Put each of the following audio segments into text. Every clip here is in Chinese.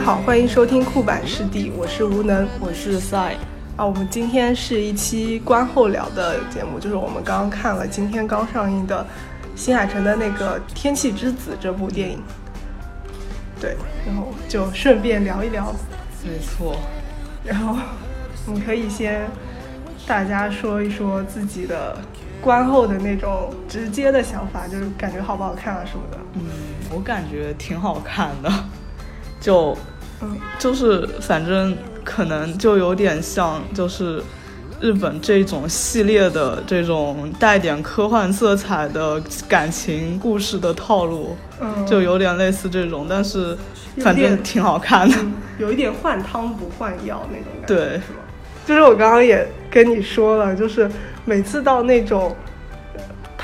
家好，欢迎收听酷版师弟，我是无能。我是赛，啊，我们今天是一期观后聊的节目，就是我们刚刚看了今天刚上映的新海诚的那个《天气之子》这部电影。对，然后就顺便聊一聊，没错。然后你可以先大家说一说自己的观后的那种直接的想法，就是感觉好不好看啊什么的。嗯，我感觉挺好看的，就嗯就是反正可能就有点像就是日本这种系列的这种带点科幻色彩的感情故事的套路，嗯，就有点类似这种，但是反正挺好看的。嗯有一点换汤不换药那种感觉，对？就是我刚刚也跟你说了，就是每次到那种呃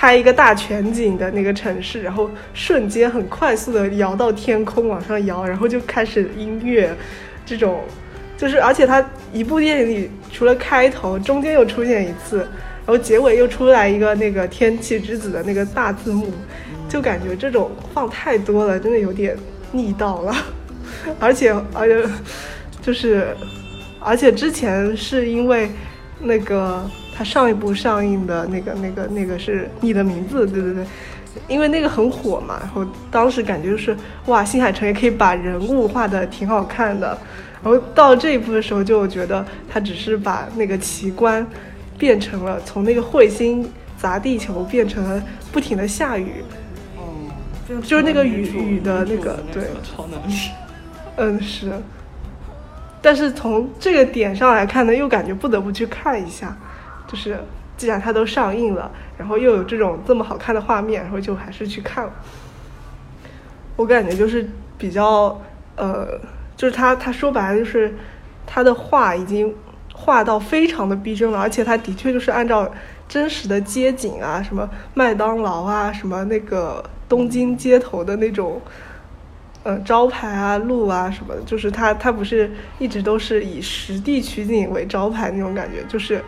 拍一个大全景的那个城市，然后瞬间很快速的摇到天空往上摇，然后就开始音乐，这种就是而且它一部电影里除了开头，中间又出现一次，然后结尾又出来一个那个天气之子的那个大字幕，就感觉这种放太多了，真的有点腻到了。而且而且就是，而且之前是因为那个他上一部上映的那个那个那个是你的名字，对对对，因为那个很火嘛，然后当时感觉就是哇，新海诚也可以把人物画的挺好看的，然后到这一步的时候就觉得他只是把那个奇观变成了从那个彗星砸地球变成了不停的下雨，嗯，就是那个雨雨的那个对超能力。嗯，是。但是从这个点上来看呢，又感觉不得不去看一下，就是既然它都上映了，然后又有这种这么好看的画面，然后就还是去看了。我感觉就是比较呃，就是他他说白了就是他的画已经画到非常的逼真了，而且他的确就是按照真实的街景啊，什么麦当劳啊，什么那个东京街头的那种。呃，招牌啊、路啊什么的，就是它，它不是一直都是以实地取景为招牌那种感觉，就是，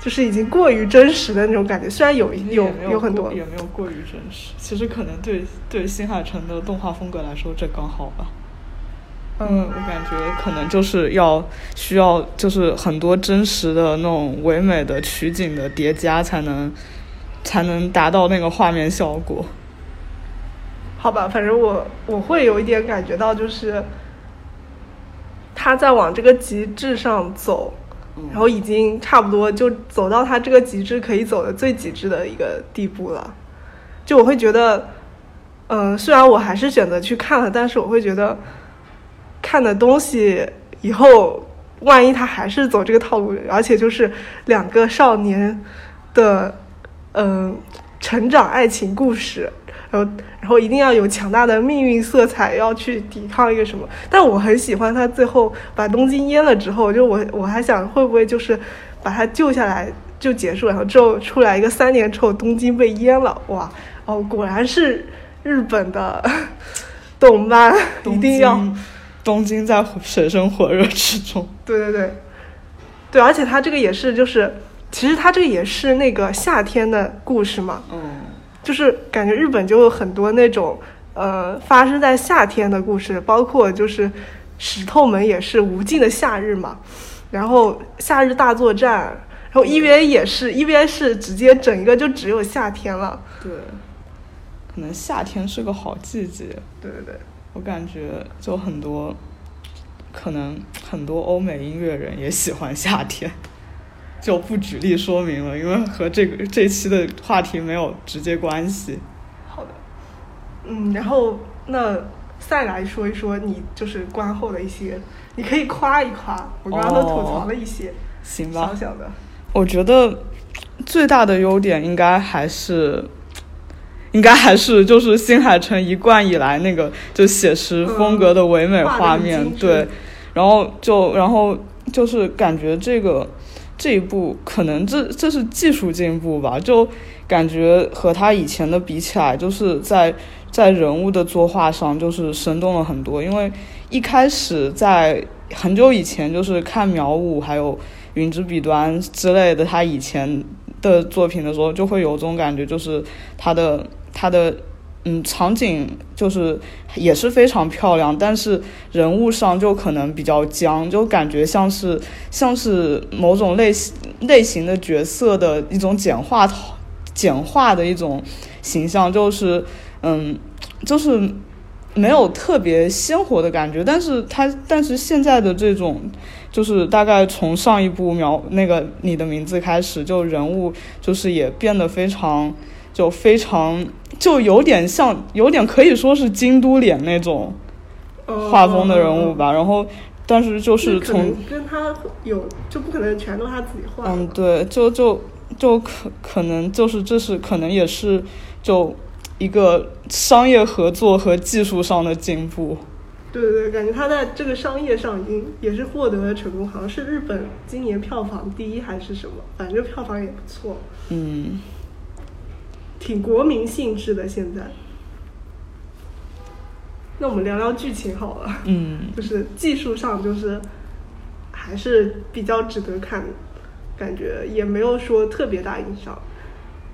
就是已经过于真实的那种感觉。虽然有有也没有很多，也没有过于真实。其实可能对对新海诚的动画风格来说，这刚好吧。嗯，我感觉可能就是要需要就是很多真实的那种唯美的取景的叠加，才能才能达到那个画面效果。好吧，反正我我会有一点感觉到，就是他在往这个极致上走，然后已经差不多就走到他这个极致可以走的最极致的一个地步了。就我会觉得，嗯、虽然我还是选择去看了，但是我会觉得看的东西以后，万一他还是走这个套路，而且就是两个少年的，嗯、成长爱情故事，然后然后一定要有强大的命运色彩，要去抵抗一个什么。但我很喜欢他最后把东京淹了之后，就我我还想会不会就是把他救下来就结束，然后之后出来一个三年之后东京被淹了，哇哦，果然是日本的 动漫，一定要。东京在水深火热之中。对对对，对，而且他这个也是，就是其实它这个也是那个夏天的故事嘛，嗯，就是感觉日本就有很多那种呃发生在夏天的故事，包括就是石头门也是无尽的夏日嘛，然后夏日大作战，然后 EVA 也是，EVA 是直接整一个就只有夏天了，对，可能夏天是个好季节。对对对，我感觉就很多，可能很多欧美音乐人也喜欢夏天，就不举例说明了，因为和这个这期的话题没有直接关系。好的，嗯，然后那再来说一说你就是观后的一些，你可以夸一夸，我刚刚都吐槽了一些。行吧小，小的，我觉得最大的优点应该还是，应该还是就是新海诚一贯以来那个就写实风格的唯美嗯画面，对，然后就然后就是感觉这个这一部可能这这是技术进步吧，就感觉和他以前的比起来，就是在在人物的作画上就是生动了很多。因为一开始在很久以前，就是看苗五还有云之彼端之类的他以前的作品的时候，就会有种感觉，就是他的他的。嗯，场景就是也是非常漂亮，但是人物上就可能比较僵，就感觉像是像是某种类型类型的角色的一种简化简化的一种形象，就是嗯，就是没有特别鲜活的感觉。但是它但是现在的这种，就是大概从上一部描那个你的名字开始，就人物就是也变得非常。就非常就有点像，有点可以说是京都脸那种画风的人物吧。然后，但是就是从跟他有就不可能全都他自己画。嗯，对，就就就可可能就是这是可能也是就一个商业合作和技术上的进步。对对对，感觉他在这个商业上已经也是获得了成功，好像是日本今年票房第一还是什么，反正票房也不错。嗯。挺国民性质的，现在。那我们聊聊剧情好了。嗯。就是技术上，就是还是比较值得看，感觉也没有说特别大影响。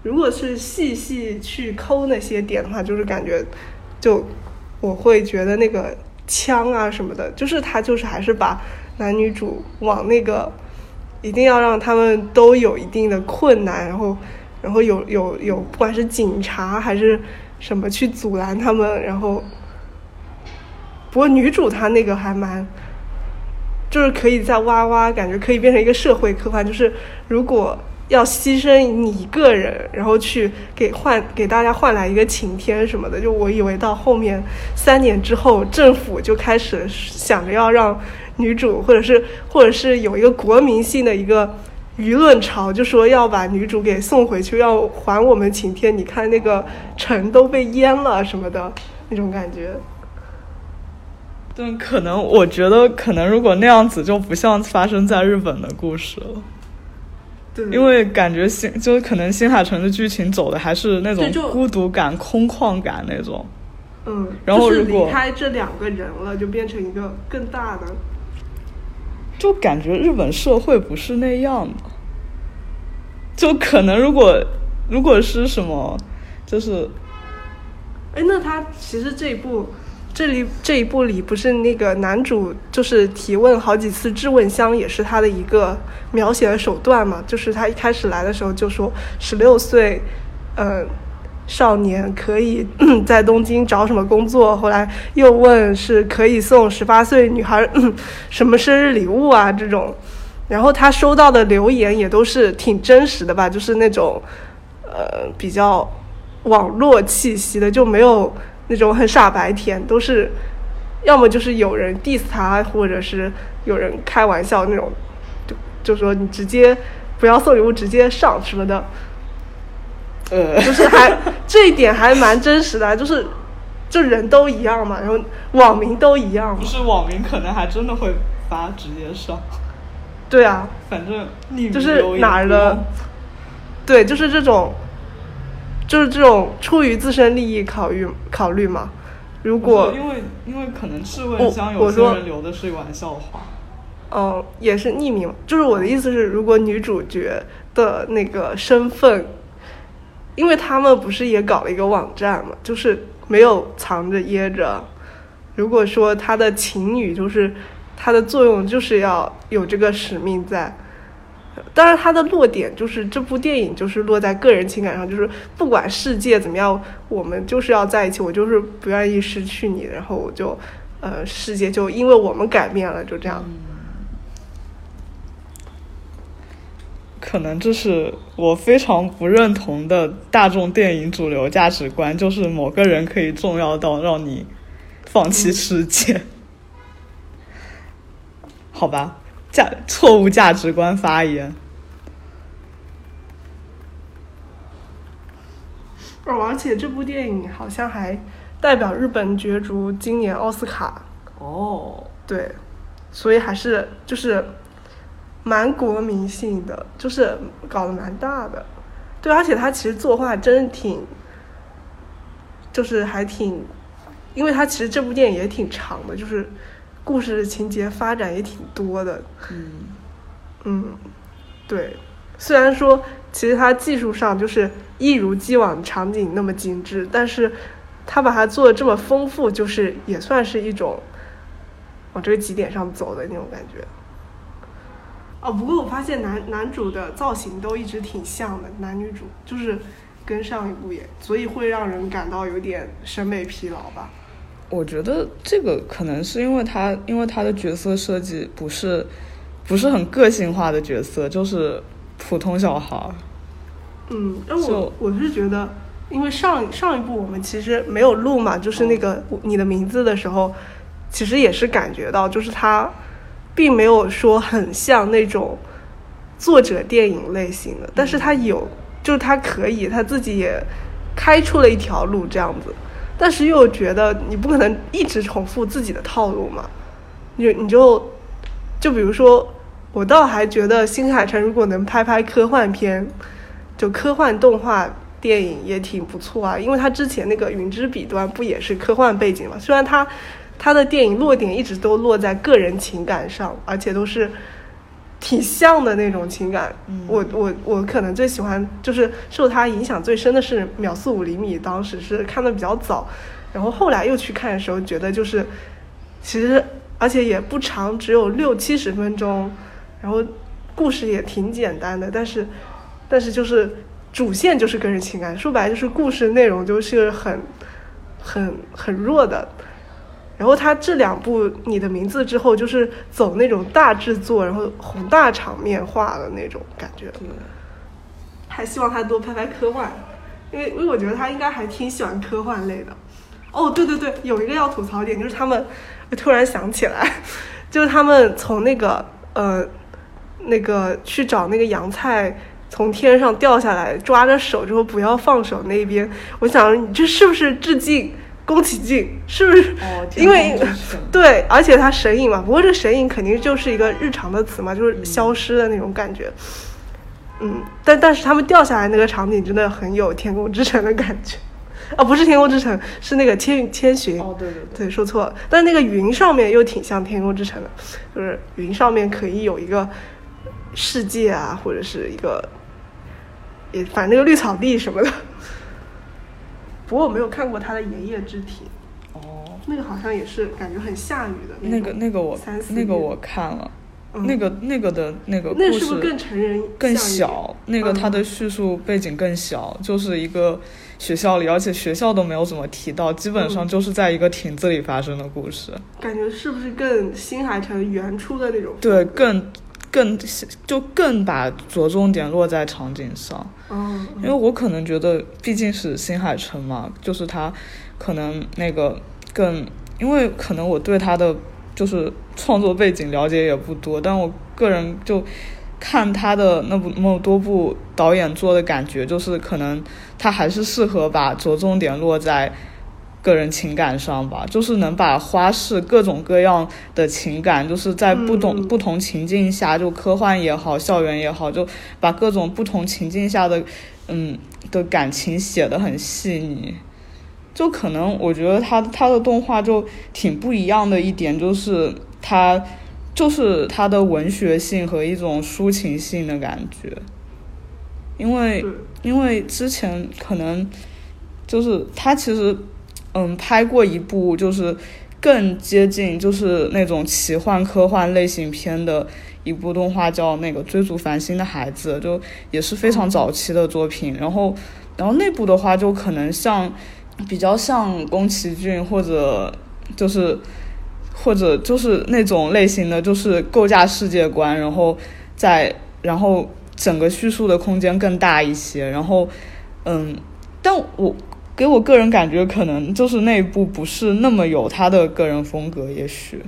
如果是细细去抠那些点的话，就是感觉，就我会觉得那个枪啊什么的，就是他就是还是把男女主往那个一定要让他们都有一定的困难，然后。然后有有有，不管是警察还是什么去阻拦他们，然后，不过女主她那个还蛮，就是可以在哇哇，感觉可以变成一个社会科幻，就是如果要牺牲你一个人，然后去给换给大家换来一个晴天什么的，就我以为到后面三年之后，政府就开始想着要让女主，或者是或者是有一个国民性的一个。舆论潮就说要把女主给送回去，要还我们晴天。你看那个城都被淹了什么的那种感觉。但可能我觉得，可能如果那样子就不像发生在日本的故事了。对。因为感觉新就是可能新海诚的剧情走的还是那种孤独感、空旷感那种。嗯。然后如果离开这两个人了，就变成一个更大的。就感觉日本社会不是那样的，就可能如果如果是什么，就是，哎，那他其实这一部这里这一部里不是那个男主就是提问好几次质问箱也是他的一个描写的手段嘛？就是他一开始来的时候就说十六岁，嗯。少年可以在东京找什么工作？后来又问是可以送十八岁女孩什么生日礼物啊？这种，然后他收到的留言也都是挺真实的吧，就是那种呃比较网络气息的，就没有那种很傻白甜，都是要么就是有人 diss 他，或者是有人开玩笑那种，就就说你直接不要送礼物，直接上什么的。呃，就是还这一点还蛮真实的，就是就人都一样嘛，然后网民都一样。不是网民可能还真的会发直接上。对啊，反正就是哪儿的，对，就是这种，就是这种出于自身利益考虑考虑嘛。如果因为因为可能质问箱有些人留的是玩笑话。嗯，也是匿名，就是我的意思是，如果女主角的那个身份。因为他们不是也搞了一个网站嘛，就是没有藏着掖着。如果说他的情侣就是他的作用就是要有这个使命在，当然他的落点就是这部电影就是落在个人情感上，就是不管世界怎么样，我们就是要在一起，我就是不愿意失去你，然后我就呃世界就因为我们改变了，就这样。可能这是我非常不认同的大众电影主流价值观，就是某个人可以重要到让你放弃世界，好吧？价错误价值观发言。哦，而且这部电影好像还代表日本角逐今年奥斯卡。哦，对，所以还是就是。蛮国民性的，就是搞得蛮大的。对，而且他其实作画真的挺，就是还挺，因为他其实这部电影也挺长的，就是故事情节发展也挺多的。嗯嗯，对，虽然说其实他技术上就是一如既往场景那么精致，但是他把它做的这么丰富，就是也算是一种往这个极点上走的那种感觉。哦，不过我发现男男主的造型都一直挺像的，男女主就是跟上一部也，所以会让人感到有点审美疲劳吧。我觉得这个可能是因为他，因为他的角色设计不是不是很个性化的角色，就是普通小孩儿。嗯，但我我是觉得，因为上上一部我们其实没有录嘛，就是那个你的名字的时候，其实也是感觉到，就是他并没有说很像那种作者电影类型的，但是他有，就是他可以他自己也开出了一条路这样子，但是又觉得你不可能一直重复自己的套路嘛，你你就就比如说，我倒还觉得新海诚如果能拍拍科幻片，就科幻动画电影也挺不错啊，因为他之前那个《云之彼端》不也是科幻背景嘛？虽然他他的电影落点一直都落在个人情感上，而且都是挺像的那种情感。我我我可能最喜欢就是受他影响最深的是《秒速五厘米》，当时是看的比较早，然后后来又去看的时候，觉得就是其实而且也不长，只有六七十分钟，然后故事也挺简单的，但是但是就是主线就是个人情感，说白了就是故事内容就是很很很弱的。然后他这两部《你的名字》之后，就是走那种大制作，然后宏大场面化的那种感觉。还希望他多拍拍科幻，因为因为我觉得他应该还挺喜欢科幻类的。哦，对对对，有一个要吐槽点，就是他们突然想起来，就是他们从那个呃那个去找那个洋菜从天上掉下来，抓着手之后不要放手那边，我想你这是不是致敬宫崎骏？是不是？哦因为对，而且他神隐嘛，不过这神隐肯定就是一个日常的词嘛，就是消失的那种感觉。嗯，但但是他们掉下来那个场景真的很有《天空之城》的感觉，啊，不是《天空之城》，是那个千千寻。哦，对对对，对，说错了。但那个云上面又挺像《天空之城》的，就是云上面可以有一个世界啊，或者是一个，也反正那个绿草地什么的。不过我没有看过他的《爷爷之体》，哦，那个好像也是感觉很下雨的那个那个我那个我看了，嗯。那个那个的那个故事那是不是更成人更小，那个嗯。它的叙述背景更小，就是一个学校里，而且学校都没有怎么提到，基本上嗯。就是在一个亭子里发生的故事。感觉是不是更新海诚原初的那种？对，更更就更把着重点落在场景上，嗯，因为我可能觉得毕竟是新海诚嘛，就是他可能那个更，因为可能我对他的就是创作背景了解也不多，但我个人就看他的那部那么多部导演做的感觉，就是可能他还是适合把着重点落在个人情感上吧，就是能把花式各种各样的情感，就是在不同、嗯。不同情境下，就科幻也好，校园也好，就把各种不同情境下的嗯的感情写得很细腻。就可能我觉得他他的动画就挺不一样的一点，就是他就是他的文学性和一种抒情性的感觉，因为，因为之前可能就是他其实嗯拍过一部就是更接近就是那种奇幻科幻类型片的一部动画，叫那个《追逐繁星的孩子》，就也是非常早期的作品。然后然后那部的话就可能像比较像宫崎骏或者就是或者就是那种类型的，就是构架世界观，然后再然后整个叙述的空间更大一些。然后嗯，但我给我个人感觉，可能就是那一部不是那么有他的个人风格，也许。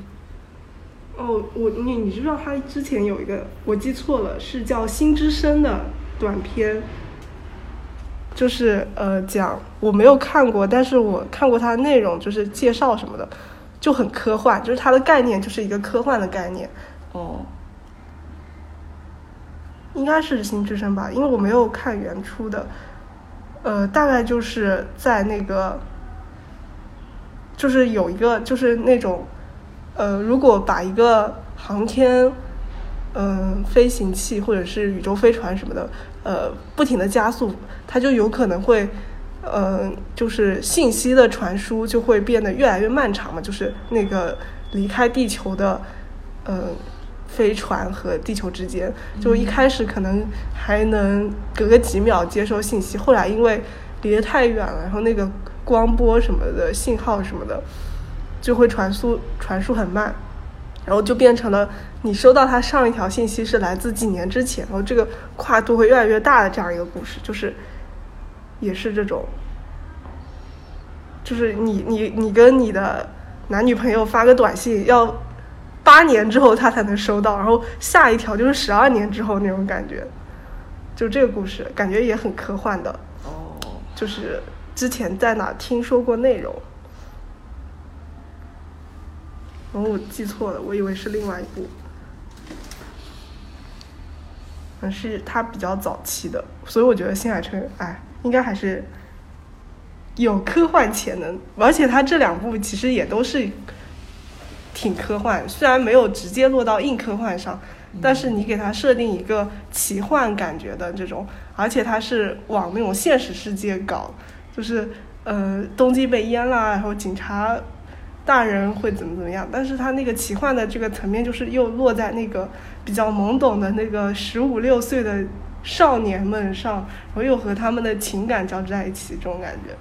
哦，我你你知道他之前有一个我记错了，是叫《心之声》的短片，就是呃讲我没有看过，但是我看过它的内容，就是介绍什么的，就很科幻，就是它的概念就是一个科幻的概念。哦，应该是心之声吧，因为我没有看原初的。呃，大概就是在那个，就是有一个，就是那种，呃，如果把一个航天，嗯、飞行器或者是宇宙飞船什么的，呃，不停的加速，它就有可能会，呃，就是信息的传输就会变得越来越漫长嘛，就是那个离开地球的，呃，飞船和地球之间，就一开始可能还能隔个几秒接收信息，后来因为离得太远了，然后那个光波什么的信号什么的就会传输传输很慢，然后就变成了你收到它上一条信息是来自几年之前，然后这个跨度会越来越大的这样一个故事，就是也是这种，就是你你你跟你的男女朋友发个短信要八年之后他才能收到，然后下一条就是十二年之后那种感觉，就这个故事感觉也很科幻的，哦，就是之前在哪听说过内容。然后我记错了，我以为是另外一部，嗯，是他比较早期的，所以我觉得新海诚，哎，应该还是有科幻潜能，而且他这两部其实也都是挺科幻，虽然没有直接落到硬科幻上，但是你给它设定一个奇幻感觉的这种，而且它是往那种现实世界搞，就是呃东京被淹啦，然后警察大人会怎么怎么样，但是它那个奇幻的这个层面就是又落在那个比较懵懂的那个十五六岁的少年们上，然后又和他们的情感交织在一起，这种感觉。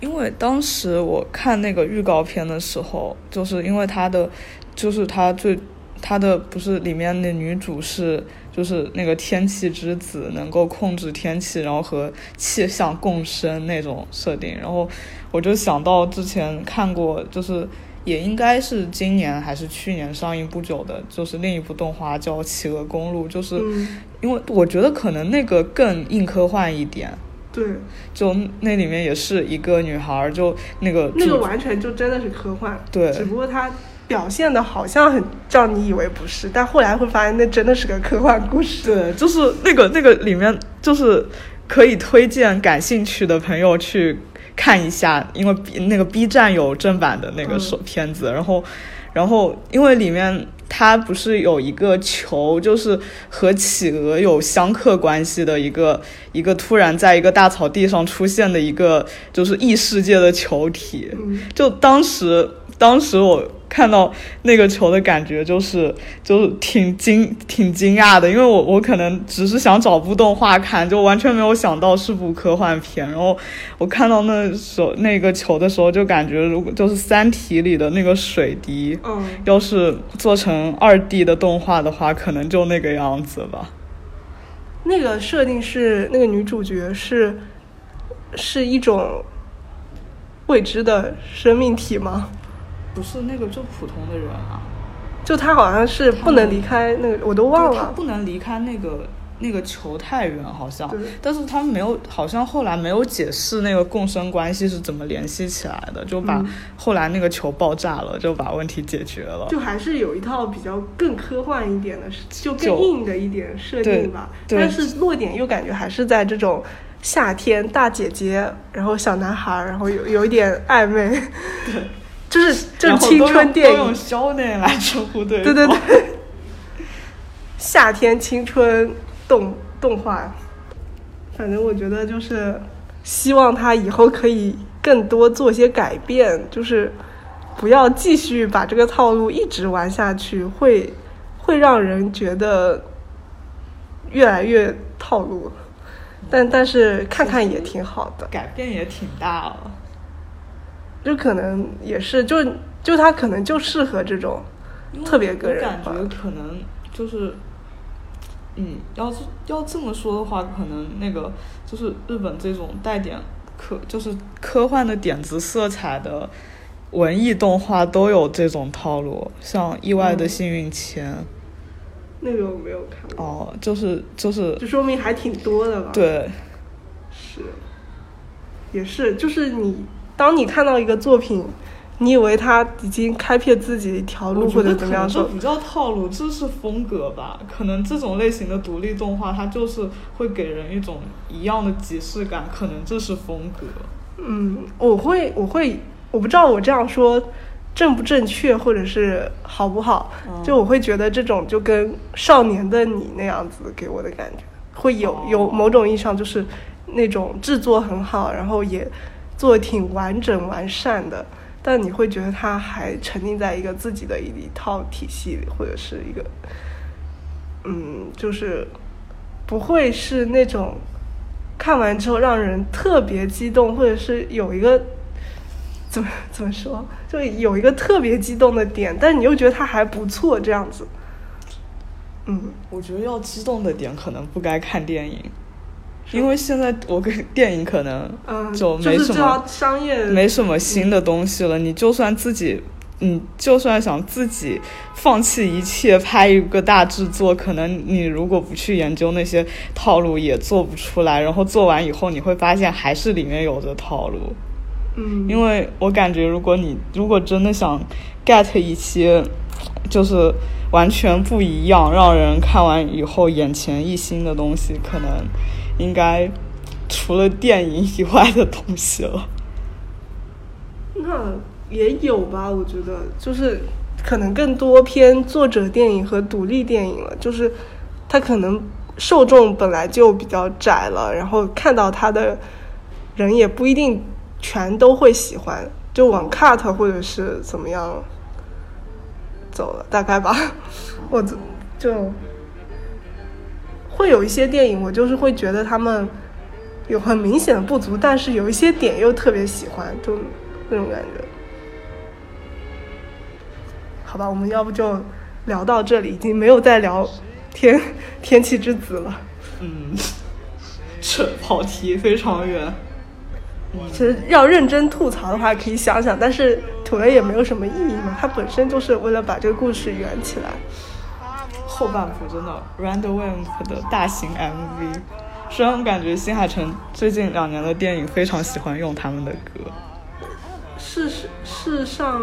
因为当时我看那个预告片的时候，就是因为他的，就是他最，他的不是里面的女主是，就是那个天气之子，能够控制天气，然后和气象共生那种设定，然后我就想到之前看过，就是也应该是今年还是去年上映不久的，就是另一部动画叫《企鹅公路》，就是，因为我觉得可能那个更硬科幻一点。对，就那里面也是一个女孩儿，就那个那个完全就真的是科幻，对。只不过她表现的好像很让你以为不是，但后来会发现那真的是个科幻故事。对，就是那个那个里面，就是可以推荐感兴趣的朋友去看一下，因为 B 那个 B 站有正版的那个嗯。手片子，然后然后因为里面它不是有一个球，就是和企鹅有相克关系的一个一个突然在一个大草地上出现的一个就是异世界的球体，嗯，就当时，当时我看到那个球的感觉就是，就是挺惊挺惊讶的，因为我我可能只是想找部动画看，就完全没有想到是部科幻片。然后我看到那首那个球的时候，就感觉如果就是《三体》里的那个水滴，嗯，要是做成二 D 的动画的话，可能就那个样子吧。那个设定是那个女主角是是一种未知的生命体吗？不是那个就普通的人啊，就他好像是不能离开那个，我都忘了他了。不能离开那个那个球太远，好像对。但是他没有，好像后来没有解释那个共生关系是怎么联系起来的，就把嗯后来那个球爆炸了，就把问题解决了。就还是有一套比较更科幻一点的，就更硬的一点设定吧。但是落点又感觉还是在这种夏天大姐姐，然后小男孩，然后有有一点暧昧，对，就是就是青春电都用影，肖内来称呼对对对对，夏天青春动动画，反正我觉得就是希望他以后可以更多做些改变，就是不要继续把这个套路一直玩下去，会会让人觉得越来越套路。但但是看看也挺好的，改变也挺大了。就可能也是就就他可能就适合这种特别个人我感觉可能就是，嗯，要是要这么说的话，可能那个就是日本这种带点科就是科幻的点子色彩的文艺动画都有这种套路，像《意外的嗯。幸运签》那个我没有看过，哦，就是就是就说明还挺多的吧。。对。是，也是，就是你当你看到一个作品你以为他已经开辟自己一条路，或者怎么样说？这不叫套路，这是风格吧？可能这种类型的独立动画，它就是会给人一种一样的即视感，可能这是风格。嗯，我会，我会，我不知道我这样说正不正确，或者是好不好？就我会觉得这种就跟少年的你那样子给我的感觉，会有有某种意义上就是那种制作很好，然后也做挺完整完善的，但你会觉得他还沉浸在一个自己的一一套体系里，或者是一个，嗯，就是不会是那种。看完之后让人特别激动，或者是有一个怎么怎么说，就有一个特别激动的点，但你又觉得它还不错，这样子。嗯，我觉得要激动的点可能不该看电影，因为现在我跟 电影可能就没什么商业，没什么新的东西了。你就算自己。你就算想自己放弃一切拍一个大制作，可能你如果不去研究那些套路，也做不出来。然后做完以后，你会发现还是里面有着套路。嗯，因为我感觉，如果你如果真的想 get 一些就是完全不一样，让人看完以后眼前一新的东西，可能应该除了电影以外的东西了。那。也有吧，我觉得就是可能更多偏作者电影和独立电影了，就是他可能受众本来就比较窄了，然后看到他的人也不一定全都会喜欢，就往 cut 或者是怎么样走了，大概吧。我就会有一些电影，我就是会觉得他们有很明显的不足，但是有一些点又特别喜欢，就那种感觉。好吧，我们要不就聊到这里，已经没有再聊天 天气之子了。嗯，这跑题非常远。其实要认真吐槽的话，可以想想，但是吐了也没有什么意义嘛。它本身就是为了把这个故事圆起来。后半部真的，Randwimp 的大型 MV，虽然感觉新海诚最近两年的电影非常喜欢用他们的歌。是是是上。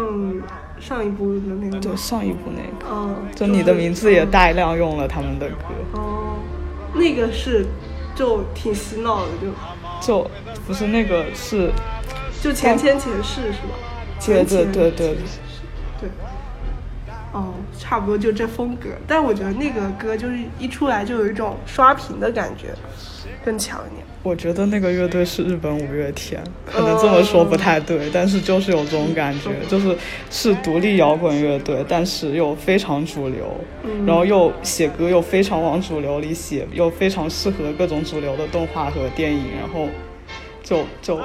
上一部的那个，对上一部那个，哦，就你的名字也大量用了他们的歌，哦，那个是就挺洗脑的，就就不是那个是，就前前前世是吧？对对对对对，哦，差不多就这风格，但我觉得那个歌就是一出来就有一种刷屏的感觉，更强一点。我觉得那个乐队是日本五月天，可能这么说不太对，但是就是有这种感觉，就是是独立摇滚乐队，但是又非常主流，然后又写歌又非常往主流里写，又非常适合各种主流的动画和电影，然后就就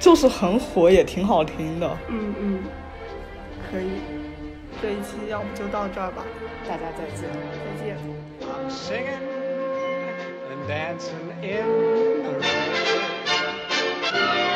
就是很火，也挺好听的。嗯嗯，可以，这一期要不就到这儿吧，大家再见，再见。dancing in the rain.